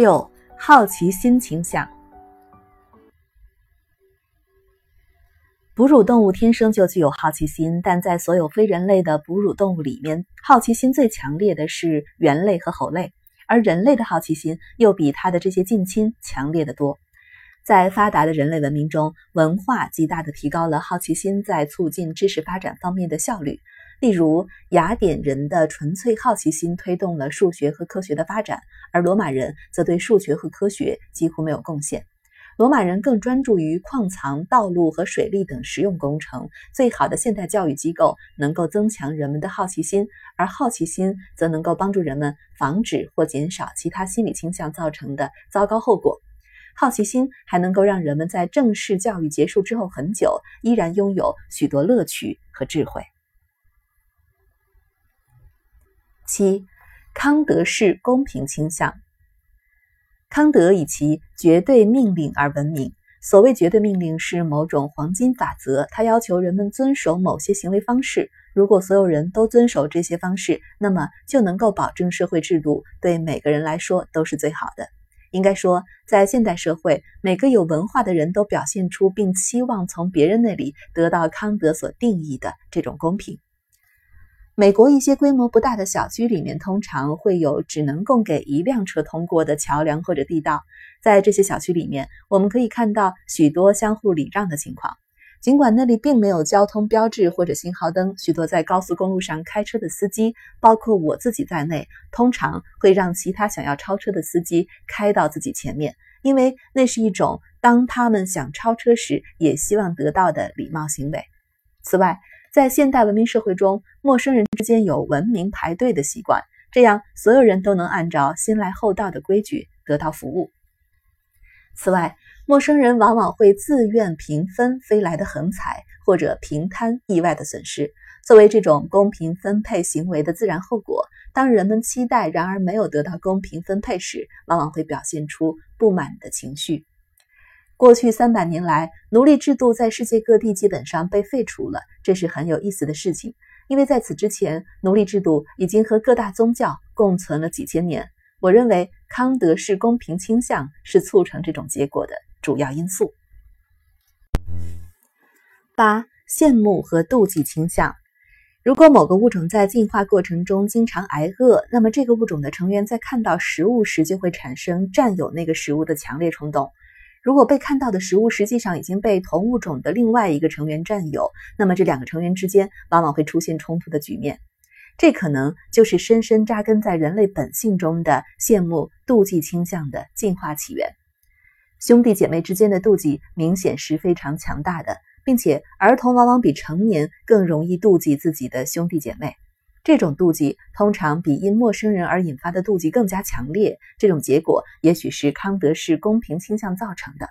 六、好奇心倾向。哺乳动物天生就具有好奇心，但在所有非人类的哺乳动物里面，好奇心最强烈的是猿类和猴类，而人类的好奇心又比它的这些近亲强烈的多。在发达的人类文明中，文化极大的提高了好奇心在促进知识发展方面的效率。例如，雅典人的纯粹好奇心推动了数学和科学的发展，而罗马人则对数学和科学几乎没有贡献。罗马人更专注于矿藏、道路和水利等实用工程。最好的现代教育机构能够增强人们的好奇心，而好奇心则能够帮助人们防止或减少其他心理倾向造成的糟糕后果。好奇心还能够让人们在正式教育结束之后很久，依然拥有许多乐趣和智慧。七，康德式公平倾向。康德以其绝对命令而闻名。所谓绝对命令是某种黄金法则，它要求人们遵守某些行为方式。如果所有人都遵守这些方式，那么就能够保证社会制度对每个人来说都是最好的。应该说，在现代社会，每个有文化的人都表现出并期望从别人那里得到康德所定义的这种公平。美国一些规模不大的小区里面，通常会有只能供给一辆车通过的桥梁或者地道。在这些小区里面，我们可以看到许多相互礼让的情况。尽管那里并没有交通标志或者信号灯，许多在高速公路上开车的司机，包括我自己在内，通常会让其他想要超车的司机开到自己前面，因为那是一种当他们想超车时也希望得到的礼貌行为。此外，在现代文明社会中，陌生人之间有文明排队的习惯，这样所有人都能按照先来后到的规矩得到服务。此外，陌生人往往会自愿平分飞来的横财，或者平摊意外的损失。作为这种公平分配行为的自然后果，当人们期待然而没有得到公平分配时，往往会表现出不满的情绪。过去三百年来，奴隶制度在世界各地基本上被废除了，这是很有意思的事情。因为在此之前，奴隶制度已经和各大宗教共存了几千年。我认为康德式公平倾向是促成这种结果的主要因素。八、羡慕和妒忌倾向。如果某个物种在进化过程中经常挨饿，那么这个物种的成员在看到食物时就会产生占有那个食物的强烈冲动。如果被看到的食物实际上已经被同物种的另外一个成员占有，那么这两个成员之间往往会出现冲突的局面。这可能就是深深扎根在人类本性中的羡慕、妒忌倾向的进化起源。兄弟姐妹之间的妒忌明显是非常强大的，并且儿童往往比成年更容易妒忌自己的兄弟姐妹。这种妒忌通常比因陌生人而引发的妒忌更加强烈。这种结果也许是康德式公平倾向造成的。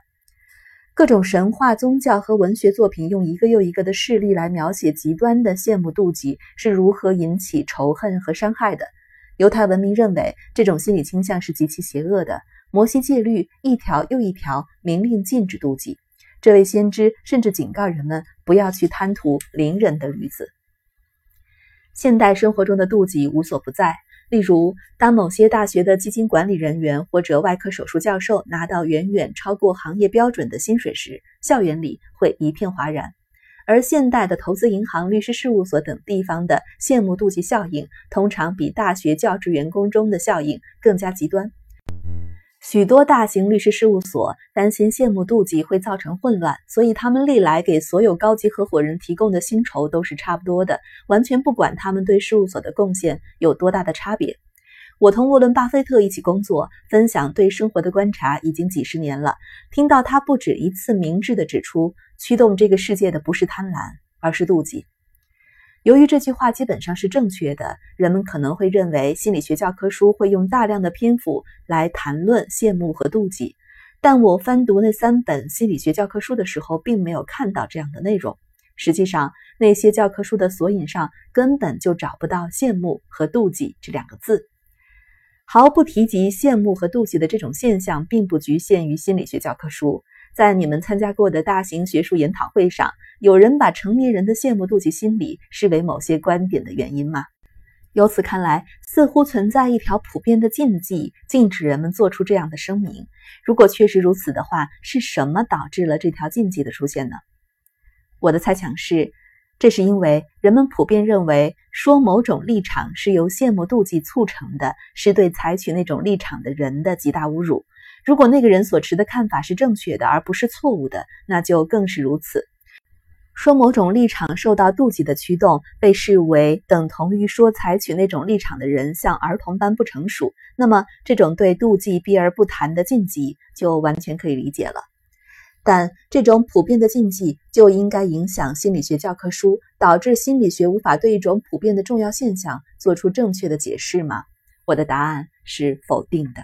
各种神话、宗教和文学作品用一个又一个的事例来描写极端的羡慕、妒忌是如何引起仇恨和伤害的。犹太文明认为这种心理倾向是极其邪恶的。摩西戒律一条又一条明令禁止妒忌。这位先知甚至警告人们不要去贪图邻人的驴子。现代生活中的妒忌无所不在。例如，当某些大学的基金管理人员或者外科手术教授拿到远远超过行业标准的薪水时，校园里会一片哗然。而现代的投资银行、律师事务所等地方的羡慕妒忌效应，通常比大学教职员工中的效应更加极端。许多大型律师事务所担心羡慕妒忌会造成混乱，所以他们历来给所有高级合伙人提供的薪酬都是差不多的，完全不管他们对事务所的贡献有多大的差别。我同沃伦·巴菲特一起工作，分享对生活的观察已经几十年了。听到他不止一次明智地指出，驱动这个世界的不是贪婪，而是妒忌。由于这句话基本上是正确的，人们可能会认为心理学教科书会用大量的篇幅来谈论羡慕和妒忌。但我翻读那三本心理学教科书的时候，并没有看到这样的内容。实际上，那些教科书的索引上根本就找不到“羡慕”和“妒忌”这两个字，毫不提及羡慕和妒忌的这种现象，并不局限于心理学教科书。在你们参加过的大型学术研讨会上，有人把成年人的羡慕妒忌心理视为某些观点的原因吗？由此看来，似乎存在一条普遍的禁忌，禁止人们做出这样的声明。如果确实如此的话，是什么导致了这条禁忌的出现呢？我的猜想是，这是因为人们普遍认为，说某种立场是由羡慕妒忌促成的，是对采取那种立场的人的极大侮辱。如果那个人所持的看法是正确的，而不是错误的，那就更是如此。说某种立场受到妒忌的驱动，被视为等同于说采取那种立场的人像儿童般不成熟，那么这种对妒忌避而不谈的禁忌就完全可以理解了。但这种普遍的禁忌就应该影响心理学教科书，导致心理学无法对一种普遍的重要现象做出正确的解释吗？我的答案是否定的。